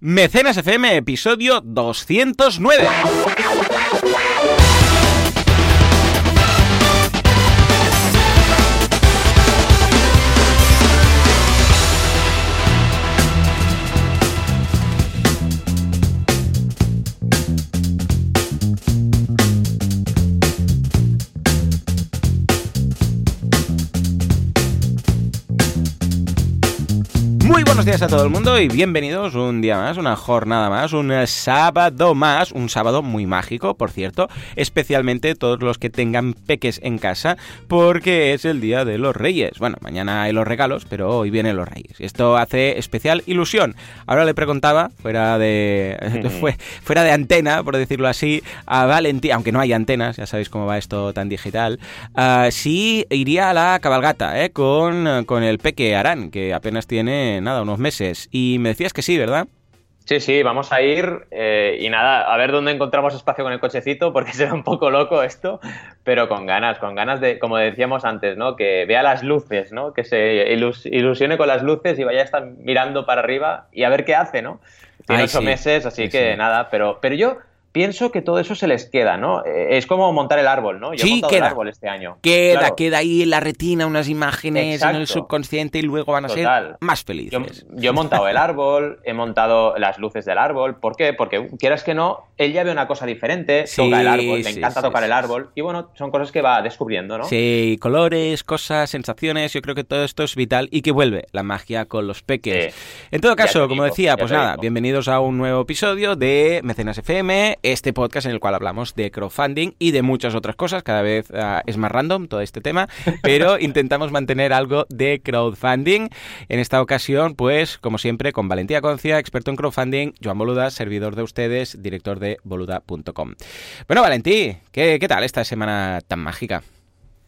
Mecenas FM, episodio 209. Días a todo el mundo y bienvenidos un día más, una jornada más, un sábado más, un sábado muy mágico, por cierto, especialmente todos los que tengan peques en casa, porque es el día de los reyes. Bueno, mañana hay los regalos, pero hoy vienen los reyes. Esto hace especial ilusión. Ahora le preguntaba, fuera de, fuera de antena, por decirlo así, a Valentín, aunque no hay antenas, ya sabéis cómo va esto tan digital, uh, si iría a la cabalgata eh, con, con el peque Arán, que apenas tiene nada, unos meses. Y me decías que sí, ¿verdad? Sí, sí, vamos a ir eh, y nada, a ver dónde encontramos espacio con el cochecito, porque será un poco loco esto, pero con ganas, con ganas de, como decíamos antes, ¿no? Que vea las luces, ¿no? Que se ilusione con las luces y vaya a estar mirando para arriba y a ver qué hace, ¿no? Tiene ocho meses, así que nada, pero, pero yo pienso que todo eso se les queda, ¿no? Eh, es como montar el árbol, ¿no? Yo sí, he montado queda. el árbol este año. Queda, queda ahí en la retina unas imágenes en el subconsciente y luego van a ser más felices. Yo, he montado el árbol, he montado las luces del árbol. ¿Por qué? Porque quieras que no, él ya ve una cosa diferente, toca el árbol, le encanta tocar el árbol y bueno, son cosas que va descubriendo, ¿no? Sí, colores, cosas, sensaciones, yo creo que todo esto es vital y que vuelve la magia con los peques. En todo caso, como decía, pues nada, bienvenidos a un nuevo episodio de Mecenas FM este podcast en el cual hablamos de crowdfunding y de muchas otras cosas. Cada vez uh, es más random todo este tema, pero intentamos mantener algo de crowdfunding. En esta ocasión, pues, como siempre, con Valentía Concia, experto en crowdfunding, Joan Boluda, servidor de ustedes, director de boluda.com. Bueno, Valentí, ¿qué, ¿qué tal esta semana tan mágica?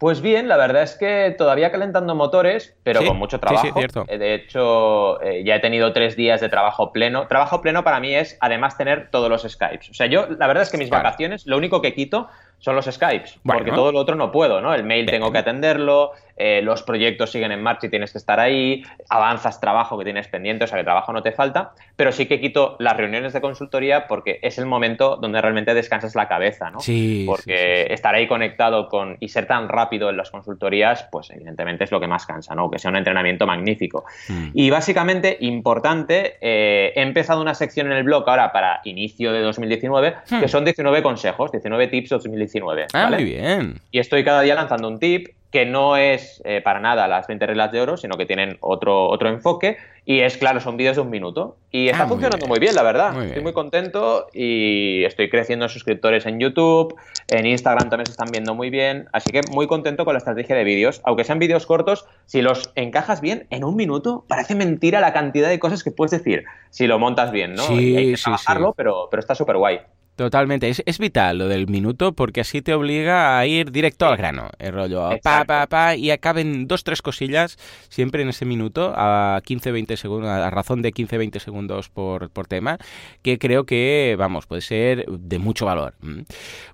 Pues bien, la verdad es que todavía calentando motores, pero con mucho trabajo. Sí, cierto. Eh, de hecho, eh, ya he tenido tres días de trabajo pleno. Trabajo pleno para mí es además tener todos los Skypes. O sea, yo la verdad es que mis vacaciones, lo único que quito son los Skypes, porque todo lo otro no puedo, ¿no? El mail tengo que atenderlo, eh, los proyectos siguen en marcha y tienes que estar ahí, avanzas trabajo que tienes pendiente, o sea que trabajo no te falta, pero sí que quito las reuniones de consultoría porque es el momento donde realmente descansas la cabeza, ¿no? Sí. Porque estar ahí conectado con y ser tan rápido en las consultorías, pues evidentemente es lo que más cansa, ¿no? Que sea un entrenamiento magnífico. Mm. Y básicamente, importante, eh, he empezado una sección en el blog ahora para inicio de 2019, que hmm. son 19 consejos, 19 tips 2019 Ah, muy bien. Y estoy cada día lanzando un tip que no es eh, para nada las 20 reglas de oro, sino que tienen otro, otro enfoque. Y es claro, son vídeos de un minuto. Y está ah, funcionando muy bien, la verdad. estoy muy contento y estoy creciendo en suscriptores en YouTube, en Instagram también se están viendo muy bien. Así que muy contento con la estrategia de vídeos. Aunque sean vídeos cortos, si los encajas bien en un minuto, parece mentira la cantidad de cosas que puedes decir si lo montas bien, ¿no? Sí, hay que sí, Pero, pero está súper guay. Totalmente, es, es, vital lo del minuto porque así te obliga a ir directo al grano, el rollo, pa, pa, pa, y acaben dos, tres cosillas siempre en ese minuto, a 15-20 segundos, a razón de 15-20 segundos por, por, tema, que creo que, vamos, puede ser de mucho valor.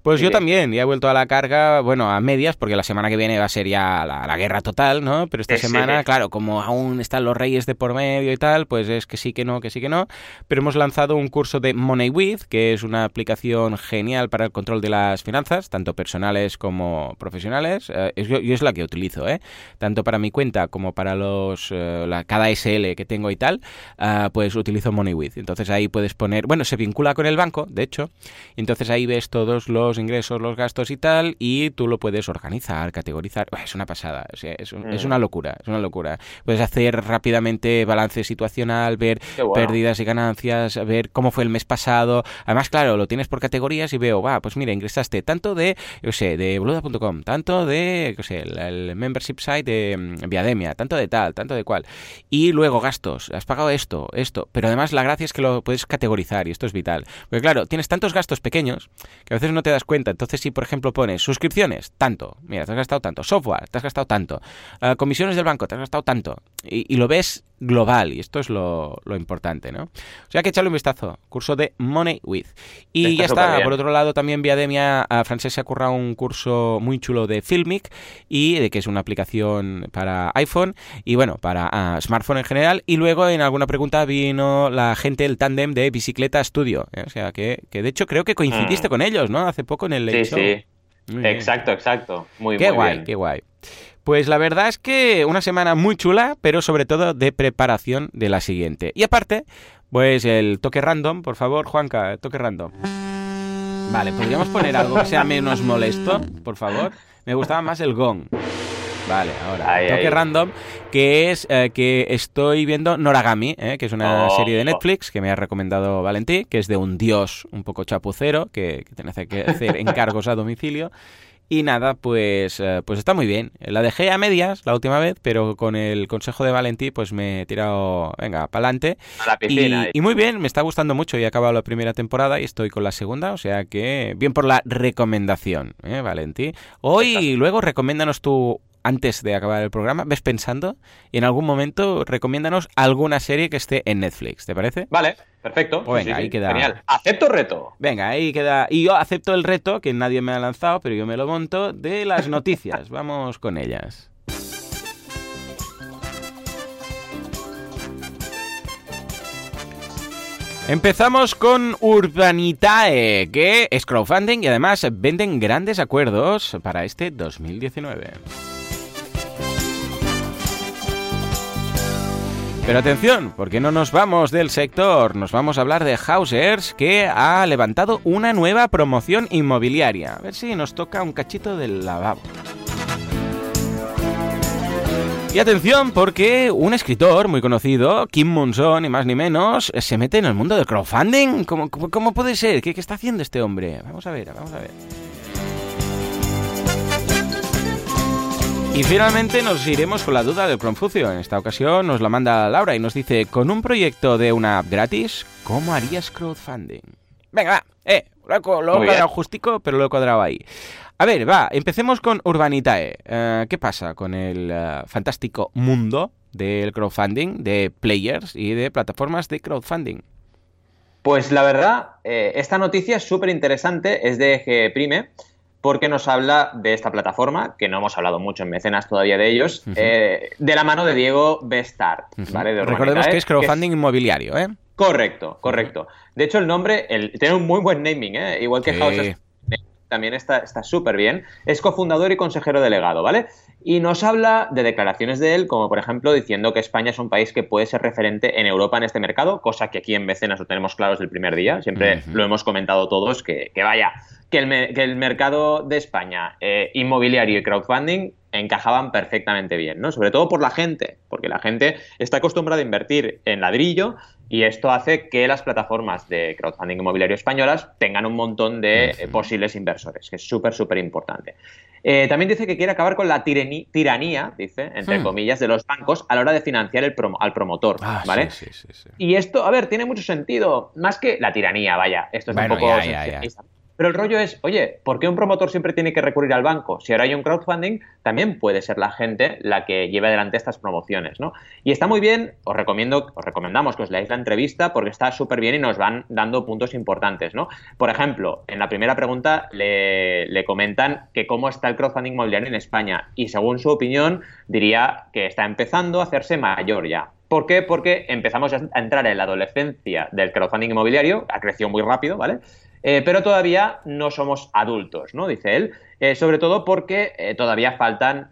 Pues yo también, ya he vuelto a la carga, bueno, a medias, porque la semana que viene va a ser ya la, guerra total, ¿no? Pero esta semana, claro, como aún están los reyes de por medio y tal, pues es que sí, que no, que sí, que no, pero hemos lanzado un curso de Money With, que es una aplicación genial para el control de las finanzas, tanto personales como profesionales. Eh, yo, es la que utilizo, ¿eh? tanto para mi cuenta como para los eh, la, cada SL que tengo y tal, ah, pues utilizo MoneyWith. Entonces ahí puedes poner, bueno, se vincula con el banco, de hecho, entonces ahí ves todos los ingresos, los gastos y tal, y tú lo puedes organizar, categorizar. Es una pasada, es, es, mm. una locura, es una locura. Puedes hacer rápidamente balance situacional, ver pérdidas y ganancias, ver cómo fue el mes pasado. Además, claro, lo tienes por categorías y veo, va, pues mira, ingresaste tanto de, yo sé, de boluda.com, tanto de, yo sé, el, membership site de mm, Viademia, tanto de tal, tanto de cual. Y luego gastos, has pagado esto, esto, pero además la gracia es que lo puedes categorizar y esto es vital. Porque claro, tienes tantos gastos pequeños que a veces no te das cuenta. Entonces, si por ejemplo pones suscripciones, tanto, mira, te has gastado tanto, software, te has gastado tanto, ah, comisiones del banco, te has gastado tanto, y, lo ves global, y esto es lo, importante, ¿no? O sea que echarle un vistazo, curso de Money With. Y ya está, por otro lado también Viademia, a Francés se ha currado un curso muy chulo de Filmic, y de que es una aplicación para iPhone, y bueno, para smartphone en general, y luego en alguna pregunta vino la gente del tándem de Bicicleta Studio, ¿eh? o sea que, que, de hecho creo que coincidiste mm. con ellos, ¿no? Hace poco en el Sí, sí. Exacto, exacto. Muy, qué guay, qué guay. Pues la verdad es que una semana muy chula, pero sobre todo de preparación de la siguiente. Y aparte, pues el toque random, por favor, Juanca, toque random. Vale, podríamos poner algo que sea menos molesto, por favor. Me gustaba más el gong. Vale, ahora, toque random, que es eh, que estoy viendo Noragami, eh, que es una oh. serie de Netflix que me ha recomendado Valentí, que es de un dios un poco chapucero, que, que tiene que hacer encargos a domicilio. Y nada, pues, eh, pues está muy bien. La dejé a medias la última vez, pero con el consejo de Valentí, pues me he tirado, venga, para adelante. Y, muy bien, me está gustando mucho. Y he acabado la primera temporada y estoy con la segunda, o sea que bien por la recomendación, ¿eh, Valentí? Hoy, luego, recomiéndanos tu antes de acabar el programa, ves pensando y en algún momento recomiéndanos alguna serie que esté en Netflix, ¿te parece? Vale, perfecto. Pues venga, ahí queda. Genial. Acepto reto. Venga, ahí queda. Y yo acepto el reto, que nadie me ha lanzado, pero yo me lo monto, de las noticias. Vamos con ellas. Empezamos con Urbanitae, que es crowdfunding y además venden grandes acuerdos para este 2019. Pero atención, porque no nos vamos del sector, nos vamos a hablar de Hausers, que ha levantado una nueva promoción inmobiliaria. A ver si nos toca un cachito del lavabo. Y atención, porque un escritor muy conocido, Kim Monson, ni más ni menos, se mete en el mundo del crowdfunding. ¿Cómo, cómo puede ser? ¿Qué, ¿Qué está haciendo este hombre? Vamos a ver, vamos a ver. Y finalmente nos iremos con la duda del Confucio. En esta ocasión nos la manda Laura y nos dice, con un proyecto de una app gratis, ¿cómo harías crowdfunding? Venga, va, eh, lo he, cuadrado justico, pero lo he cuadrado ahí. A ver, va, empecemos con Urbanitae. Eh, ¿Qué pasa con el eh, fantástico mundo del crowdfunding, de players y de plataformas de crowdfunding? Pues la verdad, eh, esta noticia es súper interesante, es de G Prime porque nos habla de esta plataforma, que no hemos hablado mucho en mecenas todavía de ellos, eh, de la mano de Diego Bestart. Recordemos que es crowdfunding inmobiliario, ¿eh? Correcto, correcto. De hecho, el nombre el, tiene un muy buen naming, ¿eh? igual que House también está súper bien. Es cofundador y consejero delegado, ¿vale? Y nos habla de declaraciones de él, como por ejemplo diciendo que España es un país que puede ser referente en Europa en este mercado, cosa que aquí en Mecenas lo tenemos claro desde el primer día. Siempre lo hemos comentado todos, que, que vaya, que el, mercado de España, eh, inmobiliario y crowdfunding, encajaban perfectamente bien, ¿no? Sobre todo por la gente, porque la gente está acostumbrada a invertir en ladrillo y esto hace que las plataformas de crowdfunding inmobiliario españolas tengan un montón de eh, posibles inversores, que es súper, súper importante. Eh, también dice que quiere acabar con la tiranía, dice, entre hmm. comillas, de los bancos a la hora de financiar el al promotor, ah, ¿vale? Sí, sí, sí, y esto, a ver, tiene mucho sentido, más que la tiranía, vaya, esto es un poco... Pero el rollo es, oye, ¿por qué un promotor siempre tiene que recurrir al banco? Si ahora hay un crowdfunding, también puede ser la gente la que lleve adelante estas promociones, ¿no? Y está muy bien, os recomiendo, os recomendamos que os leáis la entrevista porque está súper bien y nos van dando puntos importantes, ¿no? Por ejemplo, en la primera pregunta le, comentan que cómo está el crowdfunding inmobiliario en España y según su opinión diría que está empezando a hacerse mayor ya. ¿Por qué? Porque empezamos a entrar en la adolescencia del crowdfunding inmobiliario, ha crecido muy rápido, ¿vale? Eh, pero todavía no somos adultos, ¿no? Dice él. Eh, sobre todo porque eh, todavía faltan,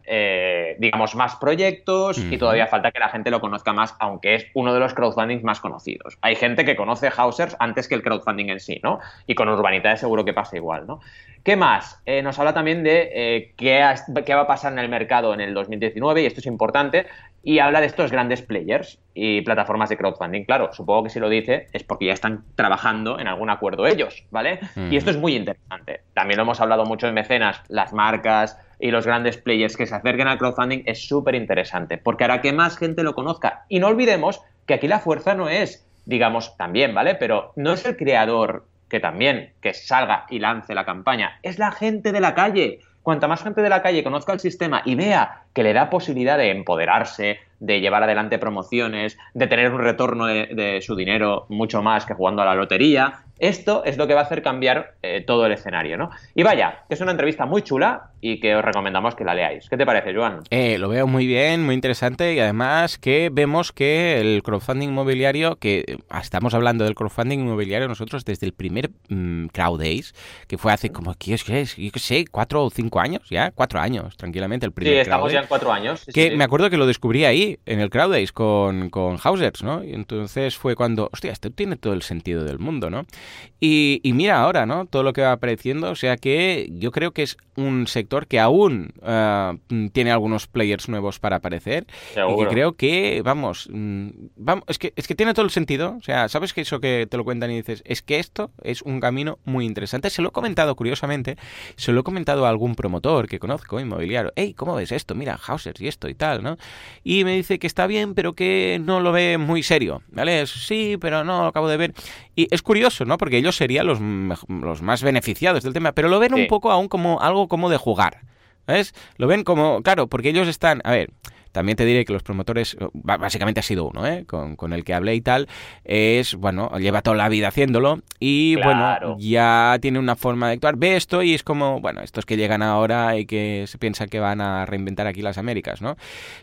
digamos, más proyectos y todavía falta que la gente lo conozca más, aunque es uno de los crowdfundings más conocidos. Hay gente que conoce Hausers antes que el crowdfunding en sí, ¿no? Y con Urbanidad seguro que pasa igual, ¿no? ¿Qué más? nos habla también de qué, qué, va a pasar en el mercado en el 2019, y esto es importante, y habla de estos grandes players y plataformas de crowdfunding. Claro, supongo que si lo dice es porque ya están trabajando en algún acuerdo ellos, ¿vale? Y esto es muy interesante. También lo hemos hablado mucho en mecenas, las marcas y los grandes players que se acerquen al crowdfunding es súper interesante, porque hará que más gente lo conozca. Y no olvidemos que aquí la fuerza no es, digamos, también, ¿vale? Pero no es el creador que también, que salga y lance la campaña, es la gente de la calle cuanta más gente de la calle conozca el sistema y vea que le da posibilidad de empoderarse, de llevar adelante promociones, de tener un retorno de, su dinero mucho más que jugando a la lotería. Esto es lo que va a hacer cambiar eh, todo el escenario, ¿no? Y vaya, que es una entrevista muy chula y que os recomendamos que la leáis. ¿Qué te parece, Joan? Eh, lo veo muy bien, muy interesante y además que vemos que el crowdfunding inmobiliario, que estamos hablando del crowdfunding inmobiliario nosotros desde el primer mm, Crowd Days, que fue hace como, ¿qué es? Yo qué sé, cuatro o cinco años, ya, cuatro años, tranquilamente, el primer Sí, estamos ya en cuatro años. que me acuerdo que lo descubrí ahí, en el Crowd Days, con, con Hausers, ¿no? Y entonces fue cuando, hostia, esto tiene todo el sentido del mundo, ¿no? Y, mira ahora, ¿no? Todo lo que va apareciendo, o sea que yo creo que es un sector que aún eh, tiene algunos players nuevos para aparecer y que creo que, vamos, mm, vamos es, que, es que tiene todo el sentido, o sea, ¿sabes que eso que te lo cuentan y dices, es que esto es un camino muy interesante? Se lo he comentado curiosamente, se lo he comentado a algún promotor que conozco, inmobiliario, hey, ¿cómo ves esto? Mira, Hausers y esto y tal, ¿no? Y me dice que está bien, pero que no lo ve muy serio, ¿vale? Sí, pero no lo acabo de ver. Y es curioso, ¿no? Porque ellos serían los, los más beneficiados del tema, pero lo ven un poco aún como algo como de jugar. ¿Ves? Lo ven como, claro, porque ellos están, a ver, también te diré que los promotores, básicamente ha sido uno, ¿eh? con, el que hablé y tal, es, bueno, lleva toda la vida haciéndolo y, bueno, ya tiene una forma de actuar. Ve esto y es como, bueno, estos que llegan ahora y que se piensan que van a reinventar aquí las Américas, ¿no?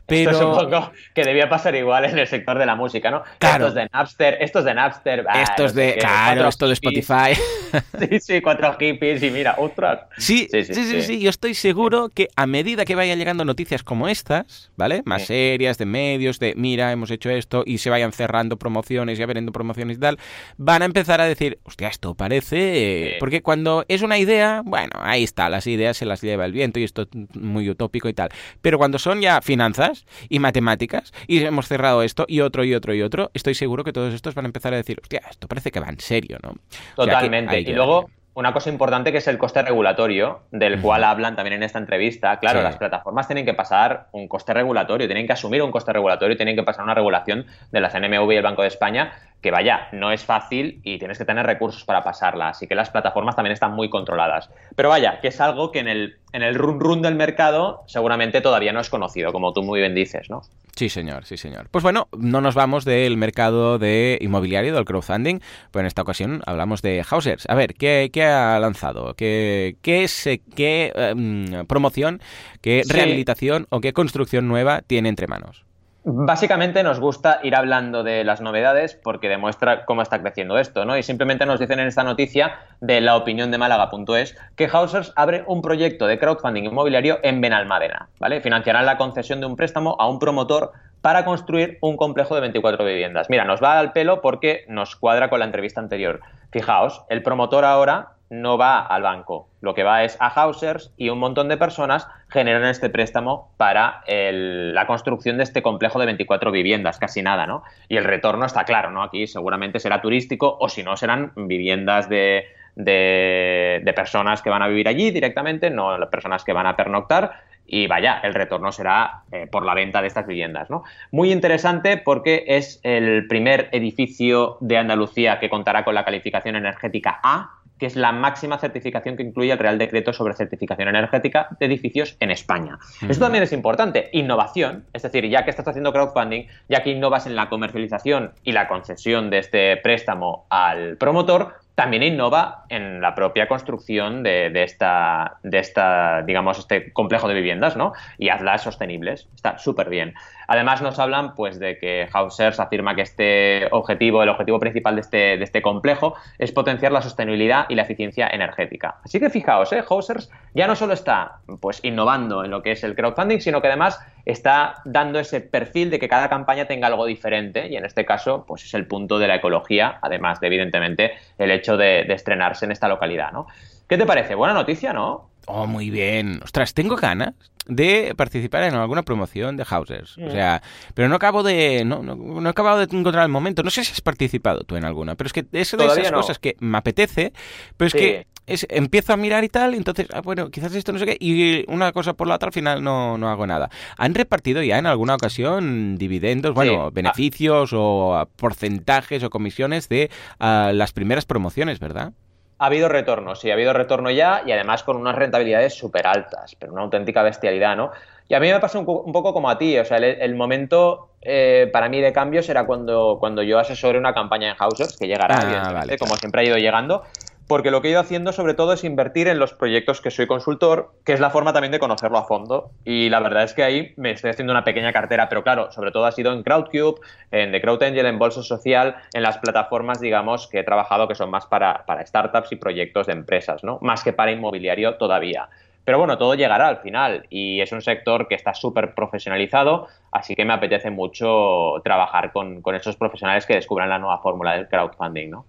Pero... Esto supongo que debía pasar igual en el sector de la música, ¿no? Claro. Estos de Napster, estos de Napster. estos de, claro, esto de Spotify. sí, sí, cuatro hippies y mira, otras. Sí sí sí, sí, sí, yo estoy seguro que a medida que vayan llegando noticias como estas, ¿vale? Más serias, de medios, de mira, hemos hecho esto, y se vayan cerrando promociones y abriendo promociones y tal, van a empezar a decir, hostia, esto parece... Porque cuando es una idea, bueno, ahí está, las ideas se las lleva el viento y esto es muy utópico y tal. Pero cuando son ya finanzas y matemáticas, y hemos cerrado esto y otro y otro y otro, estoy seguro que todos estos van a empezar a decir, hostia, esto parece que va en serio, ¿no? Totalmente. y luego una cosa importante que es el coste regulatorio, del cual hablan también en esta entrevista. Claro, las plataformas tienen que pasar un coste regulatorio, tienen que asumir un coste regulatorio, tienen que pasar una regulación de las NMV y el Banco de España, que vaya, no es fácil y tienes que tener recursos para pasarla. Así que las plataformas también están muy controladas. Pero vaya, que es algo que en el, en el run run del mercado seguramente todavía no es conocido, como tú muy bien dices, ¿no? Sí, señor, sí, señor. Pues bueno, no nos vamos del mercado de inmobiliario, del crowdfunding, pero en esta ocasión hablamos de Hausers. A ver, ¿qué, ha lanzado? ¿Qué, qué, qué em, promoción, qué rehabilitación o qué construcción nueva tiene entre manos? Básicamente nos gusta ir hablando de las novedades porque demuestra cómo está creciendo esto, ¿no? Y simplemente nos dicen en esta noticia de la opinión de Málaga.es que Hausers abre un proyecto de crowdfunding inmobiliario en Benalmádena, ¿vale? Financiarán la concesión de un préstamo a un promotor para construir un complejo de 24 viviendas. Mira, nos va al pelo porque nos cuadra con la entrevista anterior. Fijaos, el promotor ahora no va al banco, lo que va es a Hausers y un montón de personas generan este préstamo para la construcción de este complejo de 24 viviendas, casi nada, ¿no? Y el retorno está claro, ¿no? Aquí seguramente será turístico o si no serán viviendas de, de, personas que van a vivir allí directamente, no las personas que van a pernoctar. Y vaya, el retorno será eh, por la venta de estas viviendas. ¿no? Muy interesante porque es el primer edificio de Andalucía que contará con la calificación energética A, que es la máxima certificación que incluye el Real Decreto sobre certificación energética de edificios en España. Esto también es importante. Innovación, es decir, ya que estás haciendo crowdfunding, ya que innovas en la comercialización y la concesión de este préstamo al promotor, también innova en la propia construcción de, esta, de esta, digamos, este complejo de viviendas, ¿no? Y hazlas sostenibles. Está súper bien. Además nos hablan, pues, de que Hausers afirma que este objetivo, el objetivo principal de este, de este complejo, es potenciar la sostenibilidad y la eficiencia energética. Así que fijaos, ¿eh? Hausers ya no solo está, pues, innovando en lo que es el crowdfunding, sino que además está dando ese perfil de que cada campaña tenga algo diferente y en este caso pues es el punto de la ecología, además de evidentemente el hecho de, estrenarse en esta localidad, ¿no? ¿Qué te parece? Buena noticia, ¿no? Oh, muy bien. Ostras, tengo ganas de participar en alguna promoción de Hausers. O mm. sea, pero no acabo de no, no, he acabado de encontrar el momento. No sé si has participado tú en alguna, pero es que es de esas cosas que me apetece, pero es que es, empiezo a mirar y tal, entonces, ah, bueno, quizás esto no sé qué, y una cosa por la otra al final no, no hago nada. ¿Han repartido ya en alguna ocasión dividendos, bueno, ah. beneficios o porcentajes o comisiones de ah, las primeras promociones, verdad? Ha habido retorno, sí, ha habido retorno ya y además con unas rentabilidades súper altas, pero una auténtica bestialidad, ¿no? Y a mí me pasó un, poco como a ti, o sea, el, momento eh, para mí de cambio será cuando, cuando yo asesore una campaña en Housers, que llegará, ah, como siempre ha ido llegando, porque lo que he ido haciendo sobre todo es invertir en los proyectos que soy consultor, que es la forma también de conocerlo a fondo. Y la verdad es que ahí me estoy haciendo una pequeña cartera, pero claro, sobre todo ha sido en Crowdcube, en The Crowd Angel, en Bolsa Social, en las plataformas, digamos, que he trabajado que son más para, startups y proyectos de empresas, ¿no? Más que para inmobiliario todavía. Pero bueno, todo llegará al final y es un sector que está súper profesionalizado, así que me apetece mucho trabajar con, con esos profesionales que descubran la nueva fórmula del crowdfunding, ¿no?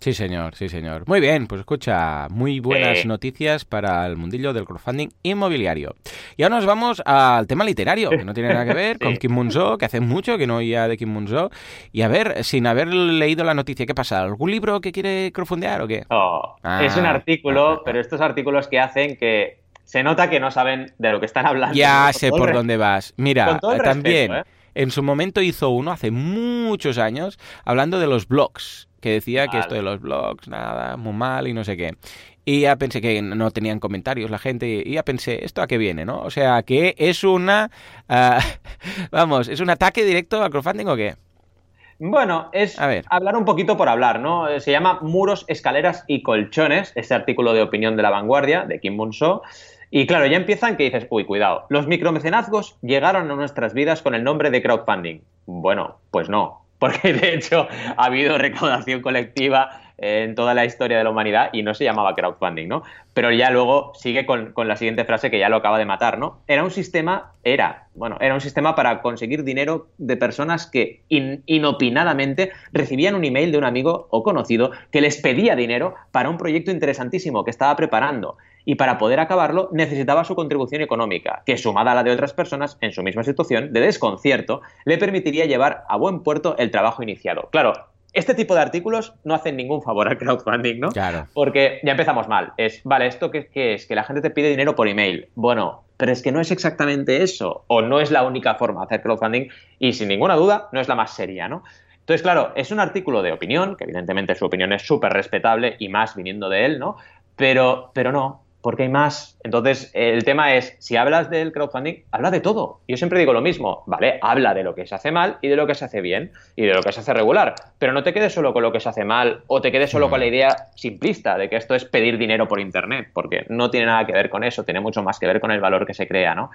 Sí, señor, sí, señor. Muy bien, pues escucha, muy buenas noticias para el mundillo del crowdfunding inmobiliario. Y ahora nos vamos al tema literario, que no tiene nada que ver con Kim Munzo, que hace mucho que no oía de Kim Munzo. Y a ver, sin haber leído la noticia, ¿qué pasa? ¿Algún libro que quiere crowdfundear o qué? Oh, es un ah, artículo, ah, ah, pero estos artículos que hacen que se nota que no saben de lo que están hablando. Ya sé por dónde vas. Mira, también... ¿eh? En su momento hizo uno hace muchos años hablando de los blogs que decía que esto de los blogs, nada, muy mal y no sé qué. Y ya pensé que no tenían comentarios la gente y ya pensé, ¿esto a qué viene, no? O sea, que es una... Ah, vamos, ¿es un ataque directo al crowdfunding o qué? Bueno, es hablar un poquito por hablar, ¿no? Se llama Muros, Escaleras y Colchones, ese artículo de opinión de la vanguardia, de Kim Bunso. Y claro, ya empiezan que dices, uy, cuidado, los micromecenazgos llegaron a nuestras vidas con el nombre de crowdfunding. Bueno, pues no, porque de hecho ha habido recaudación colectiva en toda la historia de la humanidad y no se llamaba crowdfunding, ¿no? Pero ya luego sigue con, la siguiente frase que ya lo acaba de matar, ¿no? Era un sistema, era, bueno, era un sistema para conseguir dinero de personas que inopinadamente recibían un email de un amigo o conocido que les pedía dinero para un proyecto interesantísimo que estaba preparando y para poder acabarlo necesitaba su contribución económica, que sumada a la de otras personas en su misma situación de desconcierto, le permitiría llevar a buen puerto el trabajo iniciado. Claro, este tipo de artículos no hacen ningún favor al crowdfunding, ¿no? Claro. Porque ya empezamos mal. Es, vale, ¿esto qué, es? Que la gente te pide dinero por email. Bueno, pero es que no es exactamente eso, o no es la única forma de hacer crowdfunding, y sin ninguna duda no es la más seria, ¿no? Entonces, claro, es un artículo de opinión, que evidentemente su opinión es súper respetable y más viniendo de él, ¿no? Pero, pero no, porque hay más. Entonces, el tema es, si hablas del crowdfunding, habla de todo. Yo siempre digo lo mismo, ¿vale? Habla de lo que se hace mal y de lo que se hace bien y de lo que se hace regular, pero no te quedes solo con lo que se hace mal o te quedes solo con la idea simplista de que esto es pedir dinero por Internet, porque no tiene nada que ver con eso, tiene mucho más que ver con el valor que se crea, ¿no?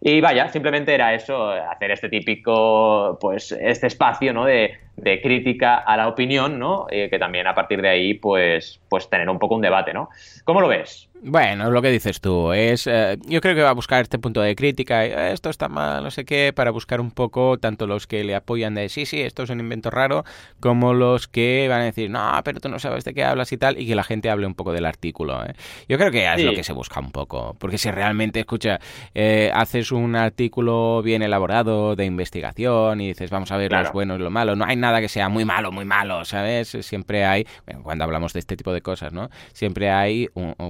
Y vaya, simplemente era eso, hacer este típico, pues, este espacio, ¿no? De, de crítica a la opinión, ¿no? Y que también a partir de ahí, pues, pues tener un poco un debate, ¿no? ¿Cómo lo ves? Bueno, lo que dices tú es, eh, yo creo que va a buscar este punto de crítica, eh, esto está mal, no sé qué, para buscar un poco tanto los que le apoyan de sí, sí, esto es un invento raro, como los que van a decir, no, pero tú no sabes de qué hablas y tal, y que la gente hable un poco del artículo. ¿eh? Yo creo que es lo que se busca un poco, porque si realmente, escucha, haces un artículo bien elaborado de investigación y dices, vamos a ver los buenos y lo malo, no hay nada que sea muy malo, muy malo, ¿sabes? Siempre hay, bueno, cuando hablamos de este tipo de cosas, ¿no? Siempre hay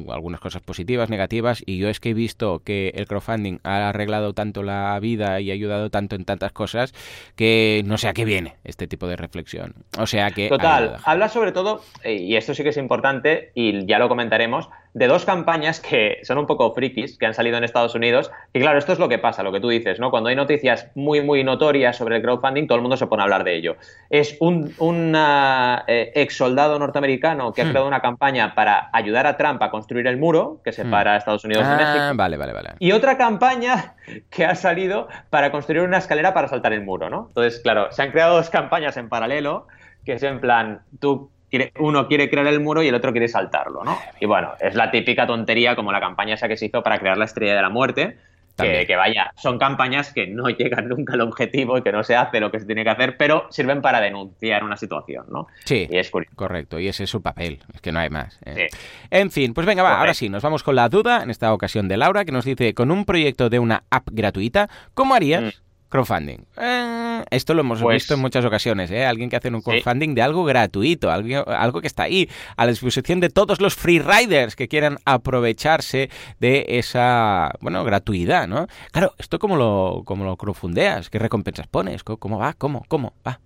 algunos cosas positivas, negativas, y yo es que he visto que el crowdfunding ha arreglado tanto la vida y ha ayudado tanto en tantas cosas que no sé a qué viene este tipo de reflexión. O sea que... Total, habla sobre todo, y esto sí que es importante, y ya lo comentaremos, de dos campañas que son un poco frikis, que han salido en Estados Unidos. Y claro, esto es lo que pasa, lo que tú dices, ¿no? Cuando hay noticias muy, muy notorias sobre el crowdfunding, todo el mundo se pone a hablar de ello. Es un, eh, ex soldado norteamericano que ha hmm. creado una campaña para ayudar a Trump a construir el muro que separa a Estados Unidos de ah, México. Vale, vale, vale. Y otra campaña que ha salido para construir una escalera para saltar el muro, ¿no? Entonces, claro, se han creado dos campañas en paralelo, que es en plan, tú uno quiere crear el muro y el otro quiere saltarlo, ¿no? Y bueno, es la típica tontería como la campaña esa que se hizo para crear la estrella de la muerte, que, vaya, son campañas que no llegan nunca al objetivo y que no se hace lo que se tiene que hacer, pero sirven para denunciar una situación, ¿no? Sí, y es correcto, y ese es su papel, es que no hay más. ¿eh? En fin, pues venga, va, ahora sí, nos vamos con la duda, en esta ocasión de Laura, que nos dice, con un proyecto de una app gratuita, ¿cómo harías? Mm. Crowdfunding. Eh, esto lo hemos pues visto en muchas ocasiones, ¿eh? Alguien que hace un crowdfunding de algo gratuito, algo, algo, que está ahí, a la disposición de todos los freeriders que quieran aprovecharse de esa, bueno, gratuidad, ¿no? Claro, ¿esto cómo lo, cómo lo crowdfundeas? ¿Qué recompensas pones? ¿Cómo va? ¿Cómo? ¿Cómo va?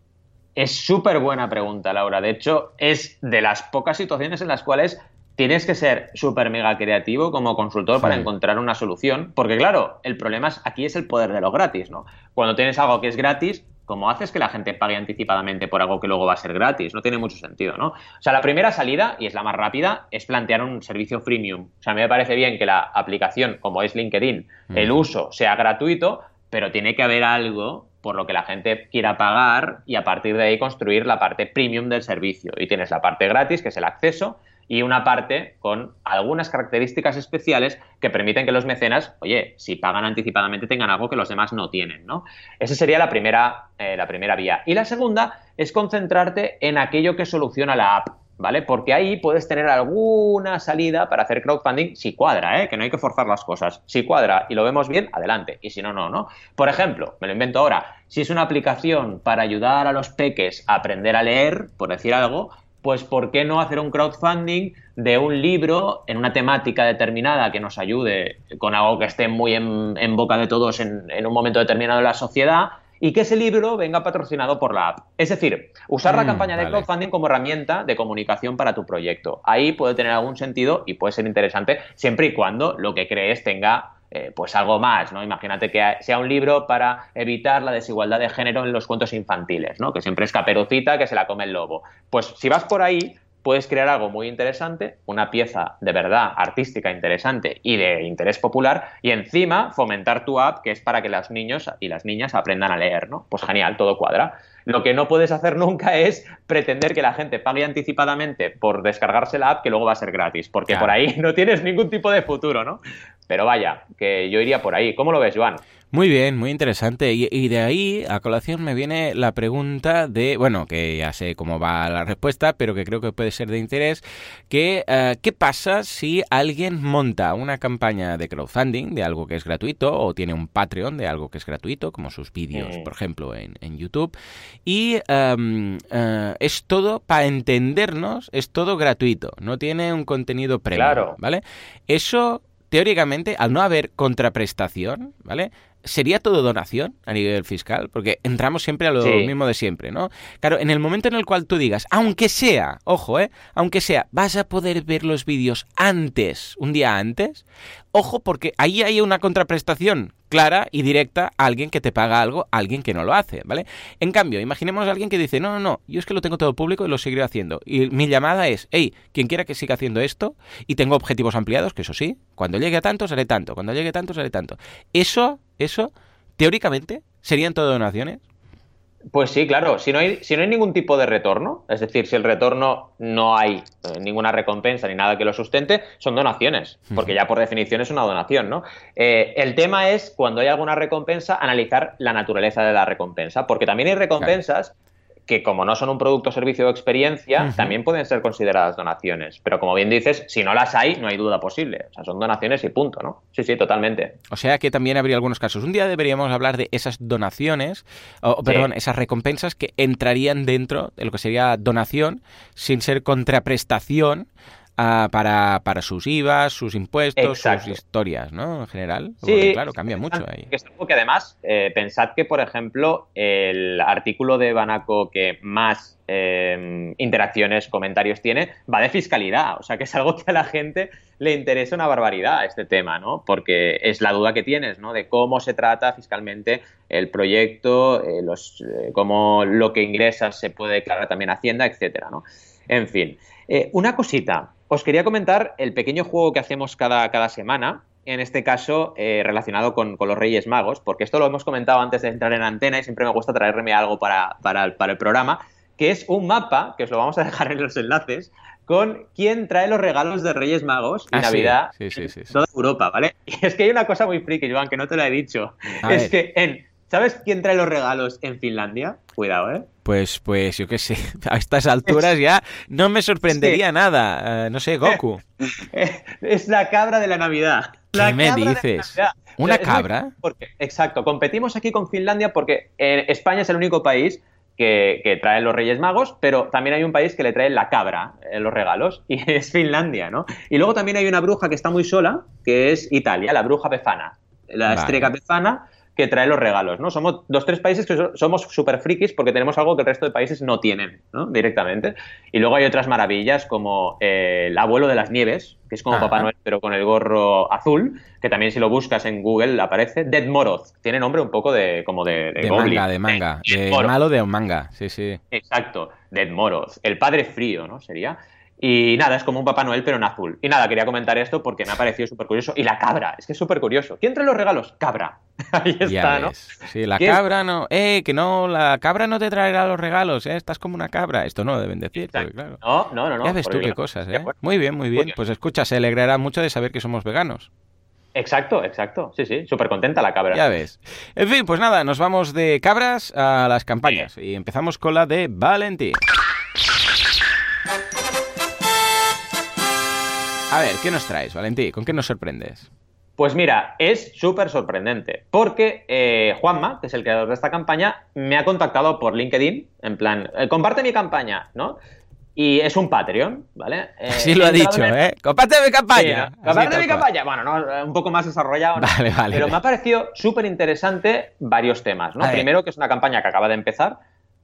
Es súper buena pregunta, Laura. De hecho, es de las pocas situaciones en las cuales tienes que ser súper mega creativo como consultor para encontrar una solución, porque claro, el problema es, aquí es el poder de lo gratis, ¿no? Cuando tienes algo que es gratis, ¿cómo haces que la gente pague anticipadamente por algo que luego va a ser gratis? No tiene mucho sentido, ¿no? O sea, la primera salida, y es la más rápida, es plantear un servicio freemium. O sea, a mí me parece bien que la aplicación, como es LinkedIn, el uso sea gratuito, pero tiene que haber algo por lo que la gente quiera pagar y a partir de ahí construir la parte premium del servicio. Y tienes la parte gratis, que es el acceso, y una parte con algunas características especiales que permiten que los mecenas, oye, si pagan anticipadamente tengan algo que los demás no tienen, ¿no? Esa sería la primera, eh, la primera vía. Y la segunda es concentrarte en aquello que soluciona la app. ¿Vale? Porque ahí puedes tener alguna salida para hacer crowdfunding si cuadra, ¿eh? que no hay que forzar las cosas. Si cuadra y lo vemos bien, adelante. Y si no, no, ¿no? Por ejemplo, me lo invento ahora, si es una aplicación para ayudar a los peques a aprender a leer, por decir algo, pues ¿por qué no hacer un crowdfunding de un libro en una temática determinada que nos ayude con algo que esté muy en, boca de todos en, un momento determinado de la sociedad? Y que ese libro venga patrocinado por la app. Es decir, usar la mm, campaña de crowdfunding como herramienta de comunicación para tu proyecto. Ahí puede tener algún sentido y puede ser interesante siempre y cuando lo que crees tenga eh, pues algo más, ¿no? Imagínate que sea un libro para evitar la desigualdad de género en los cuentos infantiles, ¿no? Que siempre es caperucita que se la come el lobo. Pues si vas por ahí, puedes crear algo muy interesante, una pieza de verdad artística interesante y de interés popular, y encima fomentar tu app que es para que los niños y las niñas aprendan a leer, ¿no? Pues genial, todo cuadra. Lo que no puedes hacer nunca es pretender que la gente pague anticipadamente por descargarse la app que luego va a ser gratis, porque por ahí no tienes ningún tipo de futuro, ¿no? Pero vaya, que yo iría por ahí. ¿Cómo lo ves, Joan? Muy bien, muy interesante. Y, de ahí a colación me viene la pregunta de, bueno, que ya sé cómo va la respuesta, pero que creo que puede ser de interés, que eh, ¿qué pasa si alguien monta una campaña de crowdfunding de algo que es gratuito o tiene un Patreon de algo que es gratuito, como sus vídeos, por ejemplo, en, YouTube, y em, eh, es todo, para entendernos, es todo gratuito, no tiene un contenido premium, claro. ¿vale? Eso teóricamente, al no haber contraprestación, ¿vale? ¿Sería todo donación a nivel fiscal? Porque entramos siempre a lo mismo de siempre, ¿no? Claro, en el momento en el cual tú digas, aunque sea, ojo, ¿eh? Aunque sea, vas a poder ver los vídeos antes, un día antes, ojo, porque ahí hay una contraprestación clara y directa a alguien que te paga algo, a alguien que no lo hace, ¿vale? En cambio, imaginemos a alguien que dice, no, no, no, yo es que lo tengo todo público y lo seguiré haciendo. Y mi llamada es, hey, quien quiera que siga haciendo esto, y tengo objetivos ampliados, que eso sí, cuando llegue a tanto, seré tanto, cuando llegue a tanto, seré tanto. Eso eso, teóricamente, serían todo donaciones. Pues sí, claro. Si no, hay, si no hay ningún tipo de retorno, es decir, si el retorno no hay eh, ninguna recompensa ni nada que lo sustente, son donaciones, porque ya por definición es una donación, ¿no? Eh, el tema es, cuando hay alguna recompensa, analizar la naturaleza de la recompensa, porque también hay recompensas que como no son un producto, servicio o experiencia, también pueden ser consideradas donaciones. Pero como bien dices, si no las hay, no hay duda posible. O sea, son donaciones y punto, ¿no? Sí, sí, totalmente. O sea que también habría algunos casos. Un día deberíamos hablar de esas donaciones, o, perdón, esas recompensas que entrarían dentro de lo que sería donación sin ser contraprestación para, para sus IVAs, sus impuestos, sus historias, ¿no? En general. Sí, claro, cambia mucho ahí. Porque además, eh, pensad que, por ejemplo, el artículo de Banaco que más em, interacciones, comentarios tiene, va de fiscalidad. O sea, que es algo que a la gente le interesa una barbaridad este tema, ¿no? Porque es la duda que tienes, ¿no? De cómo se trata fiscalmente el proyecto, eh, los, eh, cómo lo que ingresas se puede declarar también Hacienda, etcétera, ¿no? En fin. una cosita, os quería comentar el pequeño juego que hacemos cada, cada semana, en este caso eh, relacionado con, los Reyes Magos, porque esto lo hemos comentado antes de entrar en antena y siempre me gusta traerme algo para, el programa, que es un mapa, que os lo vamos a dejar en los enlaces, con quién trae los regalos de Reyes Magos en ah, Navidad en toda Europa, ¿vale? Y es que hay una cosa muy friki, Joan, que no te lo he dicho. es que en ¿Sabes quién trae los regalos en Finlandia? Cuidado, ¿eh? Pues, pues yo qué sé, a estas alturas ya no me sorprendería nada. Eh, no sé, Goku. es la cabra de la Navidad. ¿Qué me dices? ¿Una cabra? Porque, exacto, competimos aquí con Finlandia porque eh, España es el único país que, trae los Reyes Magos, pero también hay un país que le trae la cabra en los regalos, y es Finlandia, ¿no? Y luego también hay una bruja que está muy sola, que es Italia, la bruja Befana. La estrella Befana que trae los regalos, ¿no? Somos dos, tres países que somos súper frikis porque tenemos algo que el resto de países no tienen, ¿no? Directamente. Y luego hay otras maravillas como eh, el abuelo de las nieves, que es como Papá Noel, pero con el gorro azul, que también si lo buscas en Google aparece. Dead Moroth. Tiene nombre un poco de como de, de, manga, de manga. De, malo de un manga, sí, sí. Exacto. Dead Moroth. El padre frío, ¿no? Sería. Y nada, es como un Papá Noel, pero en azul. Y nada, quería comentar esto porque me ha parecido súper curioso. Y la cabra, es que es súper curioso. ¿Quién trae los regalos? Cabra. Ahí está, ¿no? Sí, la cabra no. Eh, que no, la cabra no te traerá los regalos, ¿eh? Estás como una cabra. Esto no lo deben decir, claro. No, no, no. no ya ves tú qué cosas, ¿eh? Muy bien, muy bien. Pues escucha, se alegrará mucho de saber que somos veganos. Exacto, exacto. Sí, sí, súper contenta la cabra. Ya ves. En fin, pues nada, nos vamos de cabras a las campañas. Y empezamos con la de Valentín. A ver, ¿qué nos traes, Valentí? ¿Con qué nos sorprendes? Pues mira, es súper sorprendente, porque eh, Juanma, que es el creador de esta campaña, me ha contactado por LinkedIn, en plan, eh, comparte mi campaña, ¿no? Y es un Patreon, ¿vale? Eh, sí lo ha dicho, ¿eh? ¡Comparte mi campaña! ¡Comparte mi campaña! Bueno, no, un poco más desarrollado, Vale, vale. Pero me ha parecido súper interesante varios temas, ¿no? Primero, que es una campaña que acaba de empezar,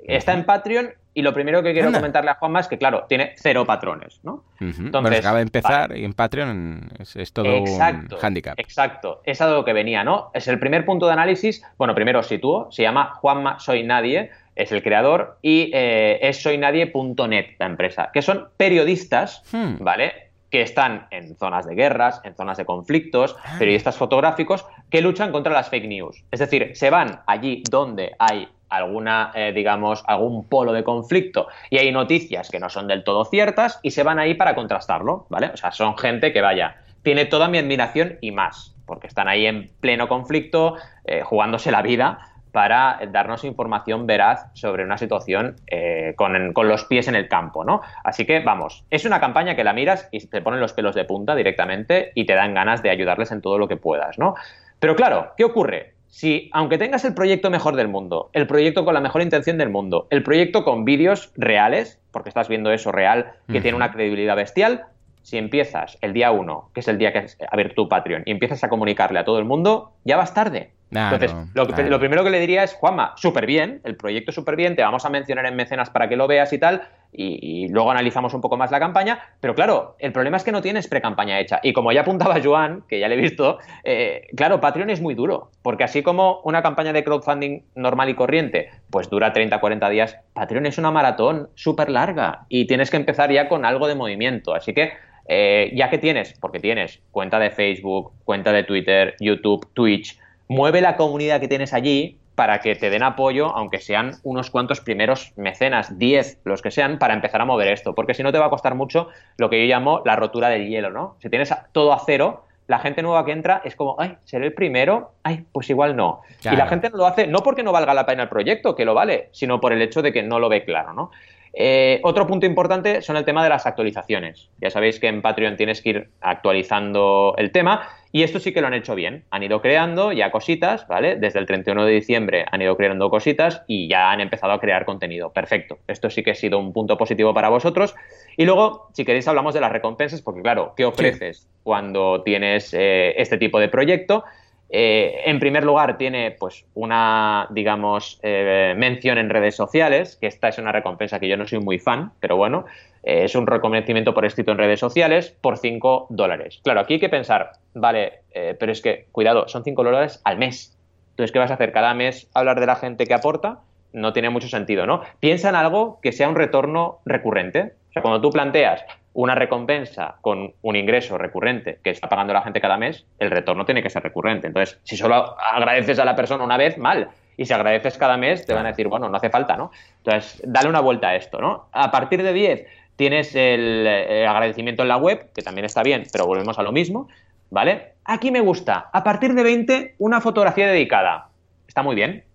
está en Patreon y lo primero que quiero comentarle a Juanma es que, claro, tiene cero patrones, ¿no? Entonces, acaba de empezar y en Patreon es, todo un handicap. Exacto, es algo que venía, ¿no? Es el primer punto de análisis. Bueno, primero os sitúo, se llama Juanma Soy Nadie, es el creador y eh, es soynadie.net la empresa, que son periodistas, hmm. ¿vale? que están en zonas de guerras, en zonas de conflictos, ah. periodistas fotográficos que luchan contra las fake news. Es decir, se van allí donde hay alguna, eh, digamos, algún polo de conflicto y hay noticias que no son del todo ciertas y se van ahí para contrastarlo, ¿vale? O sea, son gente que vaya, tiene toda mi admiración y más, porque están ahí en pleno conflicto, eh, jugándose la vida para darnos información veraz sobre una situación eh, con, con, los pies en el campo, ¿no? Así que, vamos, es una campaña que la miras y te ponen los pelos de punta directamente y te dan ganas de ayudarles en todo lo que puedas, ¿no? Pero claro, ¿qué ocurre? Si, aunque tengas el proyecto mejor del mundo, el proyecto con la mejor intención del mundo, el proyecto con vídeos reales, porque estás viendo eso real, que tiene una credibilidad bestial, si empiezas el día uno, que es el día que es ver tu Patreon, y empiezas a comunicarle a todo el mundo, ya vas tarde. Entonces, lo, primero que le diría es, Juanma, súper bien, el proyecto súper bien, te vamos a mencionar en mecenas para que lo veas y tal, y, luego analizamos un poco más la campaña, pero claro, el problema es que no tienes pre-campaña hecha. Y como ya apuntaba Joan, que ya le he visto, eh, claro, Patreon es muy duro, porque así como una campaña de crowdfunding normal y corriente, pues dura 30, 40 días, Patreon es una maratón súper larga y tienes que empezar ya con algo de movimiento. Así que eh, ya que tienes, porque tienes cuenta de Facebook, cuenta de Twitter, YouTube, Twitch, mueve la comunidad que tienes allí para que te den apoyo, aunque sean unos cuantos primeros mecenas, 10 los que sean, para empezar a mover esto. Porque si no te va a costar mucho lo que yo llamo la rotura del hielo, ¿no? Si tienes todo a cero, la gente nueva que entra es como, ay, seré el primero, ay, pues igual no. Y la gente no lo hace no porque no valga la pena el proyecto, que lo vale, sino por el hecho de que no lo ve claro, ¿no? Eh, otro punto importante son el tema de las actualizaciones. Ya sabéis que en Patreon tienes que ir actualizando el tema y esto sí que lo han hecho bien. Han ido creando ya cositas, ¿vale? Desde el 31 de diciembre han ido creando cositas y ya han empezado a crear contenido. Perfecto. Esto sí que ha sido un punto positivo para vosotros. Y luego, si queréis, hablamos de las recompensas, porque claro, ¿qué ofreces cuando tienes eh, este tipo de proyecto? Eh, en primer lugar, tiene pues una, digamos, eh, mención en redes sociales, que esta es una recompensa que yo no soy muy fan, pero bueno, eh, es un reconocimiento por escrito en redes sociales por 5 dólares. Claro, aquí hay que pensar, vale, pero es que, cuidado, son 5 dólares al mes. Entonces, ¿qué vas a hacer? ¿Cada mes hablar de la gente que aporta? No tiene mucho sentido, ¿no? Piensa en algo que sea un retorno recurrente. O sea, cuando tú planteas, una recompensa con un ingreso recurrente que está pagando la gente cada mes, el retorno tiene que ser recurrente. Entonces, si solo agradeces a la persona una vez, mal. Y si agradeces cada mes, te van a decir, bueno, no hace falta, ¿no? Entonces, dale una vuelta a esto, ¿no? A partir de 10 tienes el, el agradecimiento en la web, que también está bien, pero volvemos a lo mismo, ¿vale? Aquí me gusta. A partir de 20, una fotografía dedicada. Está muy bien.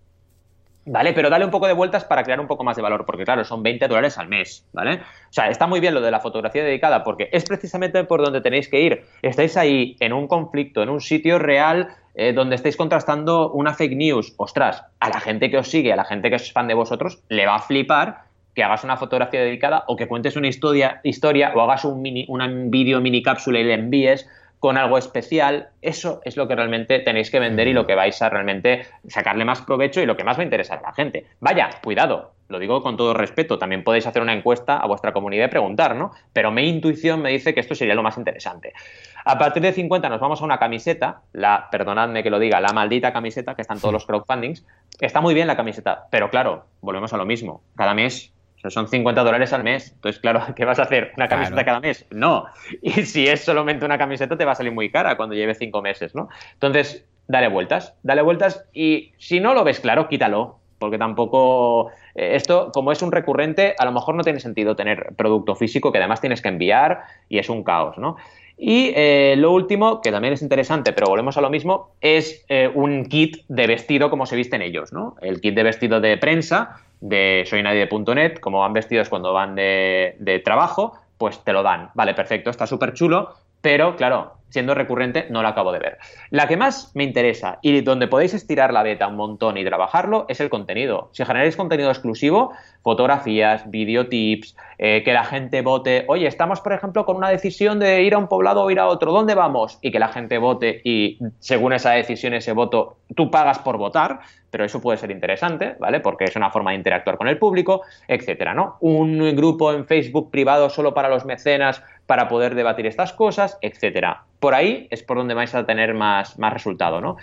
¿Vale? Pero dale un poco de vueltas para crear un poco más de valor, porque claro, son 20 dólares al mes, ¿vale? O sea, está muy bien lo de la fotografía dedicada, porque es precisamente por donde tenéis que ir. Estáis ahí en un conflicto, en un sitio real eh, donde estáis contrastando una fake news. Ostras, a la gente que os sigue, a la gente que es fan de vosotros, le va a flipar que hagas una fotografía dedicada o que cuentes una historia, historia o hagas un, mini, un vídeo mini cápsula y le envíes con algo especial, eso es lo que realmente tenéis que vender y lo que vais a realmente sacarle más provecho y lo que más va a interesar a la gente. Vaya, cuidado, lo digo con todo respeto, también podéis hacer una encuesta a vuestra comunidad y preguntar, ¿no? Pero mi intuición me dice que esto sería lo más interesante. A partir de 50 nos vamos a una camiseta, la, perdonadme que lo diga, la maldita camiseta que está en todos los crowdfundings. Está muy bien la camiseta, pero claro, volvemos a lo mismo. Cada mes son 50 dólares al mes. Entonces, claro, ¿qué vas a hacer? ¿Una camiseta cada mes? No. Y si es solamente una camiseta, te va a salir muy cara cuando lleve cinco meses, ¿no? Entonces, dale vueltas, dale vueltas y si no lo ves claro, quítalo. Porque tampoco. Eh, esto, como es un recurrente, a lo mejor no tiene sentido tener producto físico que además tienes que enviar y es un caos, ¿no? Y eh, lo último, que también es interesante, pero volvemos a lo mismo, es eh, un kit de vestido como se visten ellos, ¿no? El kit de vestido de prensa de soynadie.net, como van vestidos cuando van de, de trabajo, pues te lo dan. Vale, perfecto, está súper chulo, pero claro, siendo recurrente no lo acabo de ver. La que más me interesa y donde podéis estirar la beta un montón y trabajarlo es el contenido. Si generáis contenido exclusivo, fotografías, videotips, eh, que la gente vote, oye, estamos por ejemplo con una decisión de ir a un poblado o ir a otro, ¿dónde vamos? Y que la gente vote y según esa decisión, ese voto, tú pagas por votar, pero eso puede ser interesante, ¿vale? Porque es una forma de interactuar con el público, etcétera, ¿no? Un grupo en Facebook privado solo para los mecenas para poder debatir estas cosas, etcétera. Por ahí es por donde vais a tener más, más resultado, ¿no?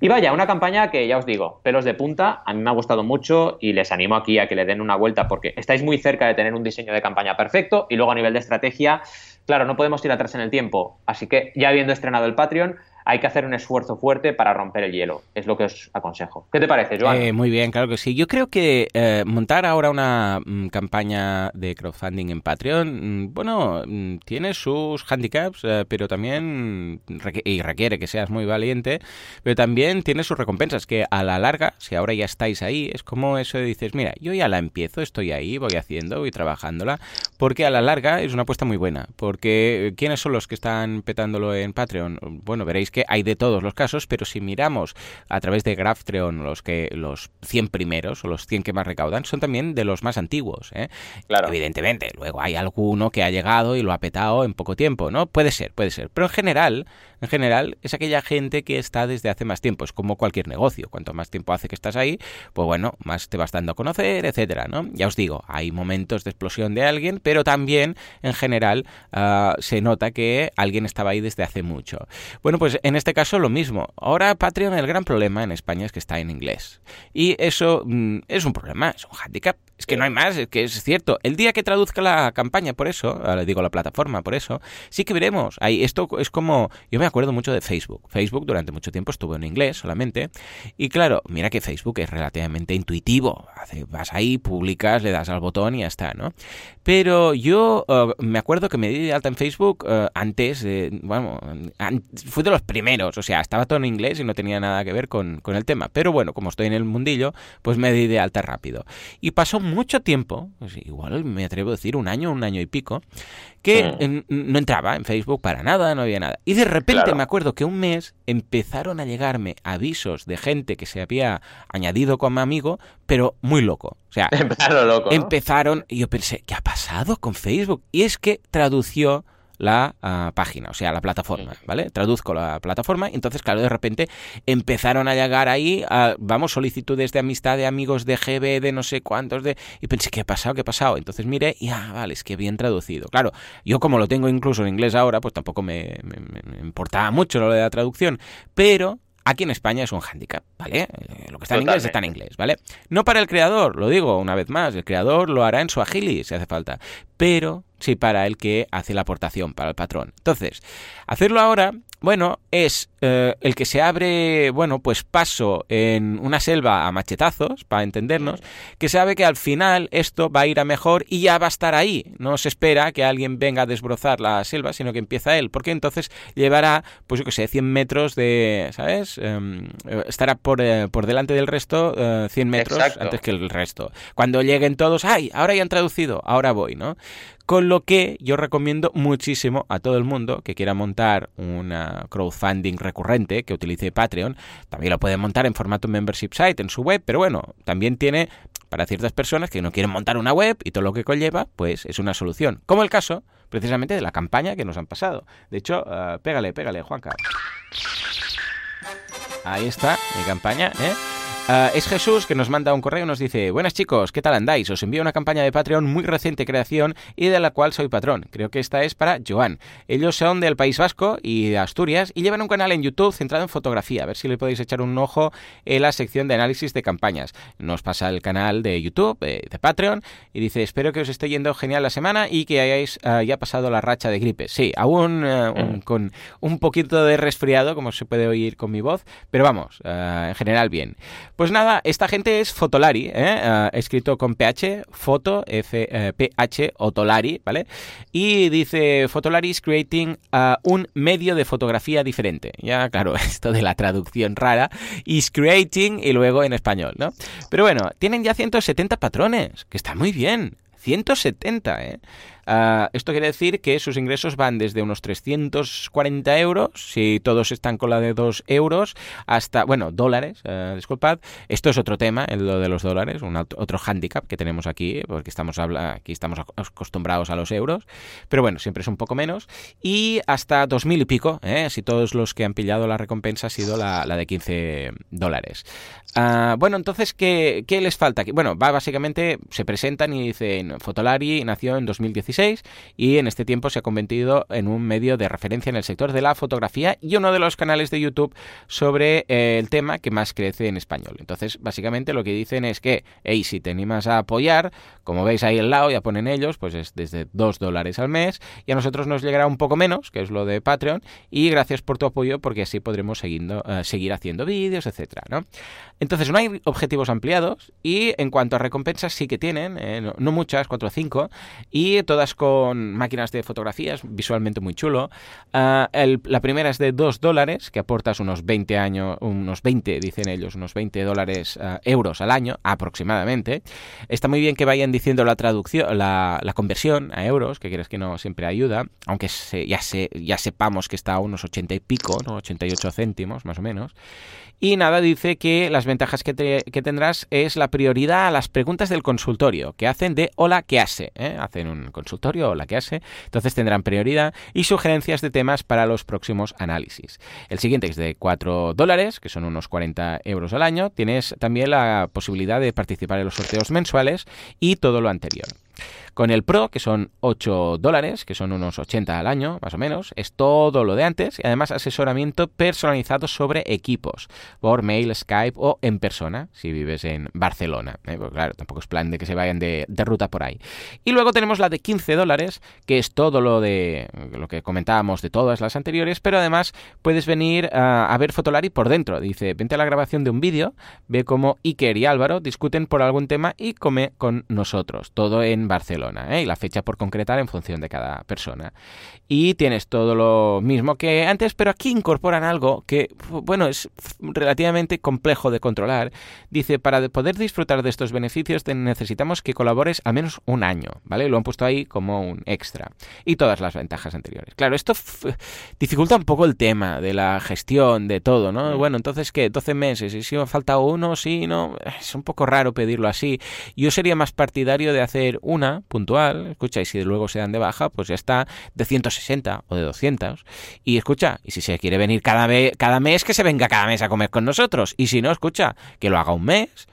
Y vaya, una campaña que ya os digo, pelos de punta, a mí me ha gustado mucho y les animo aquí a que le den una vuelta porque estáis muy cerca de tener un diseño de campaña perfecto y luego a nivel de estrategia, claro, no podemos ir atrás en el tiempo, así que ya habiendo estrenado el Patreon, hay que hacer un esfuerzo fuerte para romper el hielo. Es lo que os aconsejo. ¿Qué te parece, Joan? Eh, muy bien, claro que sí. Yo creo que eh, montar ahora una mm, campaña de crowdfunding en Patreon, mm, bueno, mm, tiene sus handicaps, eh, pero también, y requiere que seas muy valiente, pero también tiene sus recompensas, que a la larga, si ahora ya estáis ahí, es como eso de dices, mira, yo ya la empiezo, estoy ahí, voy haciendo, voy trabajándola, porque a la larga es una apuesta muy buena, porque ¿quiénes son los que están petándolo en Patreon? Bueno, veréis que hay de todos los casos, pero si miramos a través de Graphtreon los que los 100 primeros o los 100 que más recaudan son también de los más antiguos, ¿eh? Claro. Evidentemente, luego hay alguno que ha llegado y lo ha petado en poco tiempo, ¿no? Puede ser, puede ser, pero en general en general es aquella gente que está desde hace más tiempo. Es como cualquier negocio. Cuanto más tiempo hace que estás ahí, pues bueno, más te vas dando a conocer, etcétera, ¿no? Ya os digo, hay momentos de explosión de alguien, pero también en general ah, se nota que alguien estaba ahí desde hace mucho. Bueno, pues en este caso lo mismo. Ahora Patreon, el gran problema en España es que está en inglés. Y eso mm, es un problema, es un handicap es que no hay más, es que es cierto. El día que traduzca la campaña, por eso, le digo la plataforma, por eso, sí que veremos. Ahí, esto es como. Yo me acuerdo mucho de Facebook. Facebook durante mucho tiempo estuvo en inglés solamente. Y claro, mira que Facebook es relativamente intuitivo. Vas ahí, publicas, le das al botón y ya está, ¿no? Pero yo eh, me acuerdo que me di de alta en Facebook eh, antes, bueno, fui de los primeros. O sea, estaba todo en inglés y no tenía nada que ver con, con el tema. Pero bueno, como estoy en el mundillo, pues me di de alta rápido. Y pasó mucho tiempo, pues igual me atrevo a decir un año, un año y pico, que no entraba en Facebook para nada, no había nada. Y de repente me acuerdo que un mes empezaron a llegarme avisos de gente que se había añadido como amigo, pero muy loco. O sea, empezaron loco. Empezaron, y yo pensé, ¿qué ha pasado con Facebook? Y es que tradució la ah, página, o sea, la plataforma, ¿vale? Traduzco la plataforma, y entonces, claro, de repente empezaron a llegar ahí, vamos, solicitudes de amistad de amigos de GB, de no sé cuántos, de... Y pensé, ¿qué ha pasado? ¿Qué ha pasado? Entonces miré y, ah, vale, es que bien traducido. Claro, yo como lo tengo incluso en inglés ahora, pues tampoco me, me importaba mucho lo de la traducción, pero Aquí en España es un hándicap, ¿vale? Eh, lo que está en inglés está en inglés, ¿vale? No para el creador, lo digo una vez más, el creador lo hará en su agili si hace falta, pero sí para el que hace la aportación, para el patrón. Entonces, hacerlo ahora bueno, es eh, el que se abre, bueno, pues paso en una selva a machetazos, para entendernos, que sabe que al final esto va a ir a mejor y ya va a estar ahí. No se espera que alguien venga a desbrozar la selva, sino que empieza él, porque entonces llevará, pues yo que sé, 100 metros de, ¿sabes? Em, estará por, eh, por, delante del resto 100 eh, metros antes que el resto. Cuando lleguen todos, ¡ay! Ahora ya han traducido, ahora voy, ¿no? Con lo que yo recomiendo muchísimo a todo el mundo que quiera montar una crowdfunding recurrente que utilice Patreon. También lo puede montar en formato membership site en su web, pero bueno, también tiene para ciertas personas que no quieren montar una web y todo lo que conlleva, pues es una solución. Como el caso precisamente de la campaña que nos han pasado. De hecho, uh, pégale, pégale, Juanca. Ahí está mi campaña, ¿eh? Ah, es Jesús que nos manda un correo y nos dice, buenas chicos, ¿qué tal andáis? Os envío una campaña de Patreon muy reciente creación y de la cual soy patrón. Creo que esta es para Joan. Ellos son del País Vasco y de Asturias y llevan un canal en YouTube centrado en fotografía. A ver si le podéis echar un ojo en la sección de análisis de campañas. Nos pasa el canal de YouTube, eh, de Patreon, y dice, espero que os esté yendo genial la semana y que hayáis ya pasado la racha de gripe. Sí, aún eh, mm. con un poquito de resfriado, como se puede oír con mi voz, pero vamos, ah, en general bien. Pues nada, esta gente es Fotolari, ¿eh? Eh, escrito con PH, foto, F, eh, PH, Otolari, ¿vale? Y dice, Fotolari is creating un medio de fotografía diferente. Ya, claro, esto de la traducción rara, is creating y luego en español, ¿no? Pero bueno, tienen ya 170 patrones, que está muy bien. 170, ¿eh? Ah, esto quiere decir que sus ingresos van desde unos 340 euros, si todos están con la de 2 euros, hasta, bueno, dólares, uh, disculpad. Esto es otro tema, el de los dólares, un otro hándicap que tenemos aquí, porque estamos, aquí estamos acostumbrados a los euros, pero bueno, siempre es un poco menos. Y hasta 2.000 y pico, ¿eh? si todos los que han pillado la recompensa ha sido la, de 15 dólares. Uh, bueno, entonces, ¿qué, ¿qué, les falta? Bueno, va básicamente, se presentan y dicen, Fotolari nació en 2016 y en este tiempo se ha convertido en un medio de referencia en el sector de la fotografía y uno de los canales de YouTube sobre eh, el tema que más crece en español. Entonces, básicamente lo que dicen es que, hey, si te animas a apoyar, como veis ahí al lado, ya ponen ellos, pues es desde 2 dólares al mes y a nosotros nos llegará un poco menos, que es lo de Patreon, y gracias por tu apoyo porque así podremos eh, seguir haciendo vídeos, etcétera, ¿no? Entonces, no hay objetivos ampliados y en cuanto a recompensas sí que tienen, eh, no, no, muchas, 4 o 5, y todas con máquinas de fotografías, visualmente muy chulo. Ah, la primera es de 2 dólares, que aportas unos 20 años, unos 20, dicen ellos, unos 20 dólares ah, euros al año, aproximadamente. Está muy bien que vayan diciendo la traducción, la, conversión a euros, que quieres que no siempre ayuda, aunque ya, se, ya sepamos que está a unos 80 y pico, ¿no? 88 céntimos más o menos. Y nada, dice que las ventajas que, tendrás es la prioridad a las preguntas del consultorio, que hacen de hola, ¿qué hace? ¿eh? Hacen un consultorio, hola, ¿qué hace? Entonces tendrán prioridad y sugerencias de temas para los próximos análisis. El siguiente es de 4 dólares, que son unos 40 euros al año. Tienes también la posibilidad de participar en los sorteos mensuales y todo lo anterior. Con el Pro, que son 8 dólares, que son unos 80 al año, más o menos, es todo lo de antes y además asesoramiento personalizado sobre equipos, por mail, Skype o en persona, si vives en Barcelona. ¿eh? Pues claro, tampoco es plan de que se vayan de, ruta por ahí. Y luego tenemos la de 15 dólares, que es todo lo de lo que comentábamos de todas las anteriores, pero además puedes venir a, ver Fotolari por dentro. Dice, vente a la grabación de un vídeo, ve cómo Iker y Álvaro discuten por algún tema y come con nosotros. Todo en Barcelona. ¿eh? y la fecha por concretar en función de cada persona. Y tienes todo lo mismo que antes, pero aquí incorporan algo que, bueno, es relativamente complejo de controlar. Dice, para poder disfrutar de estos beneficios necesitamos que colabores al menos un año, ¿vale? Lo han puesto ahí como un extra. Y todas las ventajas anteriores. Claro, esto dificulta un poco el tema de la gestión, de todo, ¿no? Mm. Bueno, entonces, ¿qué? 12 meses, y si me falta uno, sí, no, es un poco raro pedirlo así. Yo sería más partidario de hacer una, puntual, escucha, y si luego se dan de baja, pues ya está de 160 o de 200. Y escucha, y si se quiere venir cada, cada mes, que se venga cada mes a comer con nosotros. Y si no, escucha, que lo haga un mes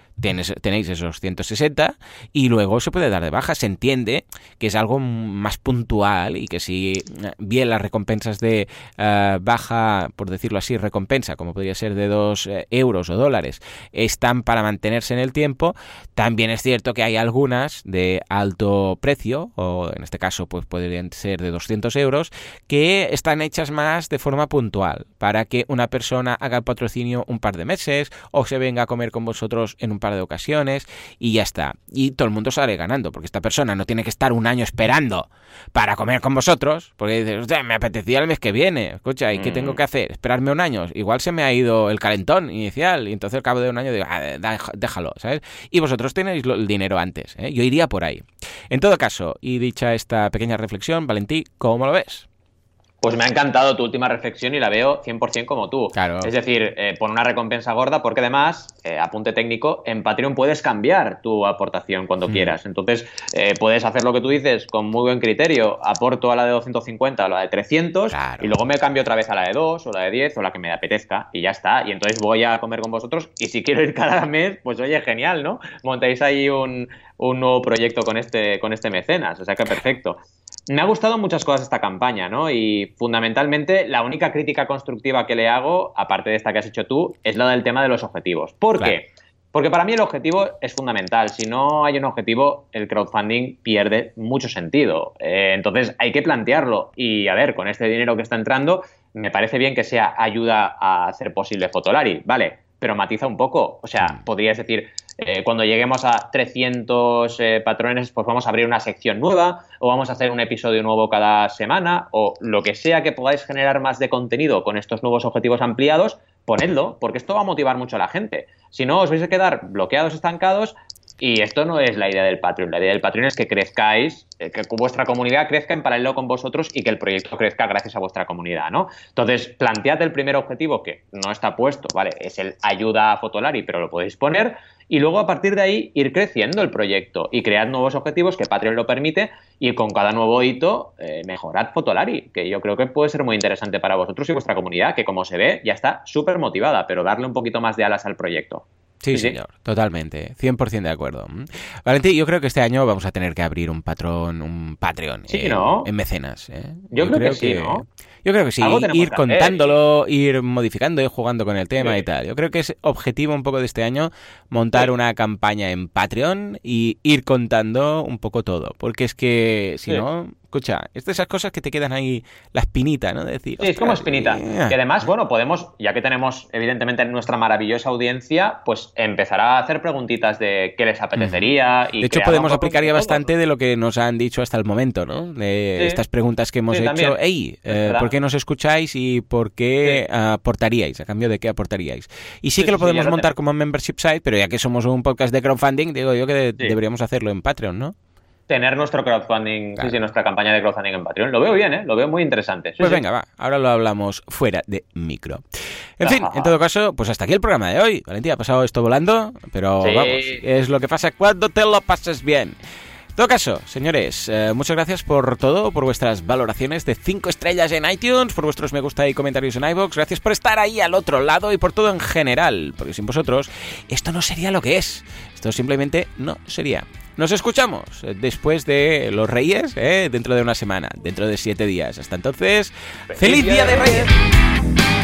tenéis esos 160 y luego se puede dar de baja. Se entiende que es algo más puntual y que si eh, bien las recompensas de eh, baja, por decirlo así, recompensa, como podría ser de 2 eh, euros o dólares, están para mantenerse en el tiempo, también es cierto que hay algunas de alto precio, o en este caso pues podrían ser de 200 euros, que están hechas más de forma puntual, para que una persona haga el patrocinio un par de meses o se venga a comer con vosotros en un par de ocasiones y ya está. Y todo el mundo sale ganando, porque esta persona no tiene que estar un año esperando para comer con vosotros, porque dices, me apetecía el mes que viene, escucha, ¿y qué tengo mm. que hacer? Esperarme un año. Igual se me ha ido el calentón inicial y entonces al cabo de un año digo, ah, déjalo, ¿sabes? Y vosotros tenéis el dinero antes, ¿eh? yo iría por ahí. En todo caso, y dicha esta pequeña reflexión, Valentí, ¿cómo lo ves? Pues me ha encantado tu última reflexión y la veo 100% como tú. Claro. Es decir, eh, pon una recompensa gorda porque además, eh, apunte técnico, en Patreon puedes cambiar tu aportación cuando mm. quieras. Entonces, eh, puedes hacer lo que tú dices con muy buen criterio. Aporto a la de 250 o a la de 300 y luego me cambio otra vez a la de 2 o la de 10 o la que me apetezca y ya está. Y entonces voy a comer con vosotros y si quiero ir cada mes, pues oye, genial, ¿no? Montáis ahí un, un nuevo proyecto con este, con este mecenas. O sea que perfecto. Me ha gustado muchas cosas esta campaña, ¿no? Y fundamentalmente la única crítica constructiva que le hago, aparte de esta que has hecho tú, es la del tema de los objetivos. ¿Por qué? Porque para mí el objetivo es fundamental. Si no hay un objetivo, el crowdfunding pierde mucho sentido. Eh, entonces hay que plantearlo. Y a ver, con este dinero que está entrando, me parece bien que sea ayuda a hacer posible Fotolari, ¿vale? Pero matiza un poco. O sea, mm. podrías decir, eh, cuando lleguemos a 300 eh, patrones, pues vamos a abrir una sección nueva o vamos a hacer un episodio nuevo cada semana o lo que sea que podáis generar más de contenido con estos nuevos objetivos ampliados, ponedlo, porque esto va a motivar mucho a la gente. Si no, os vais a quedar bloqueados, estancados y esto no es la idea del Patreon. La idea del Patreon es que crezcáis, eh, que vuestra comunidad crezca en paralelo con vosotros y que el proyecto crezca gracias a vuestra comunidad, ¿no? Entonces, plantead el primer objetivo que no está puesto, ¿vale? Es el ayuda a Fotolari, pero lo podéis poner y luego a partir de ahí ir creciendo el proyecto y crear nuevos objetivos que Patreon lo permite y con cada nuevo hito eh, mejorad Fotolari, que yo creo que puede ser muy interesante para vosotros y vuestra comunidad, que como se ve ya está súper motivada, pero darle un poquito más de alas al proyecto. Sí, señor, totalmente, 100% de acuerdo. Valentín, yo creo que este año vamos a tener que abrir un patrón, un Patreon en, mecenas. ¿eh? Yo, creo, que, sí, ¿no? Yo creo que sí, ir contándolo, ir modificando, ir jugando con el tema y tal. Yo creo que es objetivo un poco de este año montar una campaña en Patreon y ir contando un poco todo, porque es que si no escucha, es de esas cosas que te quedan ahí la espinita, ¿no? decir, sí, es como espinita. Y además, bueno, podemos, ya que tenemos evidentemente nuestra maravillosa audiencia, pues empezar a hacer preguntitas de qué les apetecería. Y de hecho, podemos aplicar ya bastante de lo que nos han dicho hasta el momento, ¿no? De estas preguntas que hemos hecho. Hey, eh, ¿por qué nos escucháis y por qué aportaríais? ¿A cambio de qué aportaríais? Y sí, que lo podemos montar como membership site, pero ya que somos un podcast de crowdfunding, digo yo que deberíamos hacerlo en Patreon, ¿no? Tener nuestro crowdfunding, sí, sí, nuestra campaña de crowdfunding en Patreon. Lo veo bien, ¿eh? Lo veo muy interesante. pues venga, va. Ahora lo hablamos fuera de micro. En fin, en todo caso, pues hasta aquí el programa de hoy. Valentín, ha pasado esto volando, pero vamos, es lo que pasa cuando te lo pases bien. En todo caso, señores, eh, muchas gracias por todo, por vuestras valoraciones de 5 estrellas en iTunes, por vuestros me gusta y comentarios en iVoox, gracias por estar ahí al otro lado y por todo en general, porque sin vosotros esto no sería lo que es, esto simplemente no sería. Nos escuchamos después de los Reyes, ¿eh? dentro de una semana, dentro de siete días. Hasta entonces, ¡feliz Día de Reyes!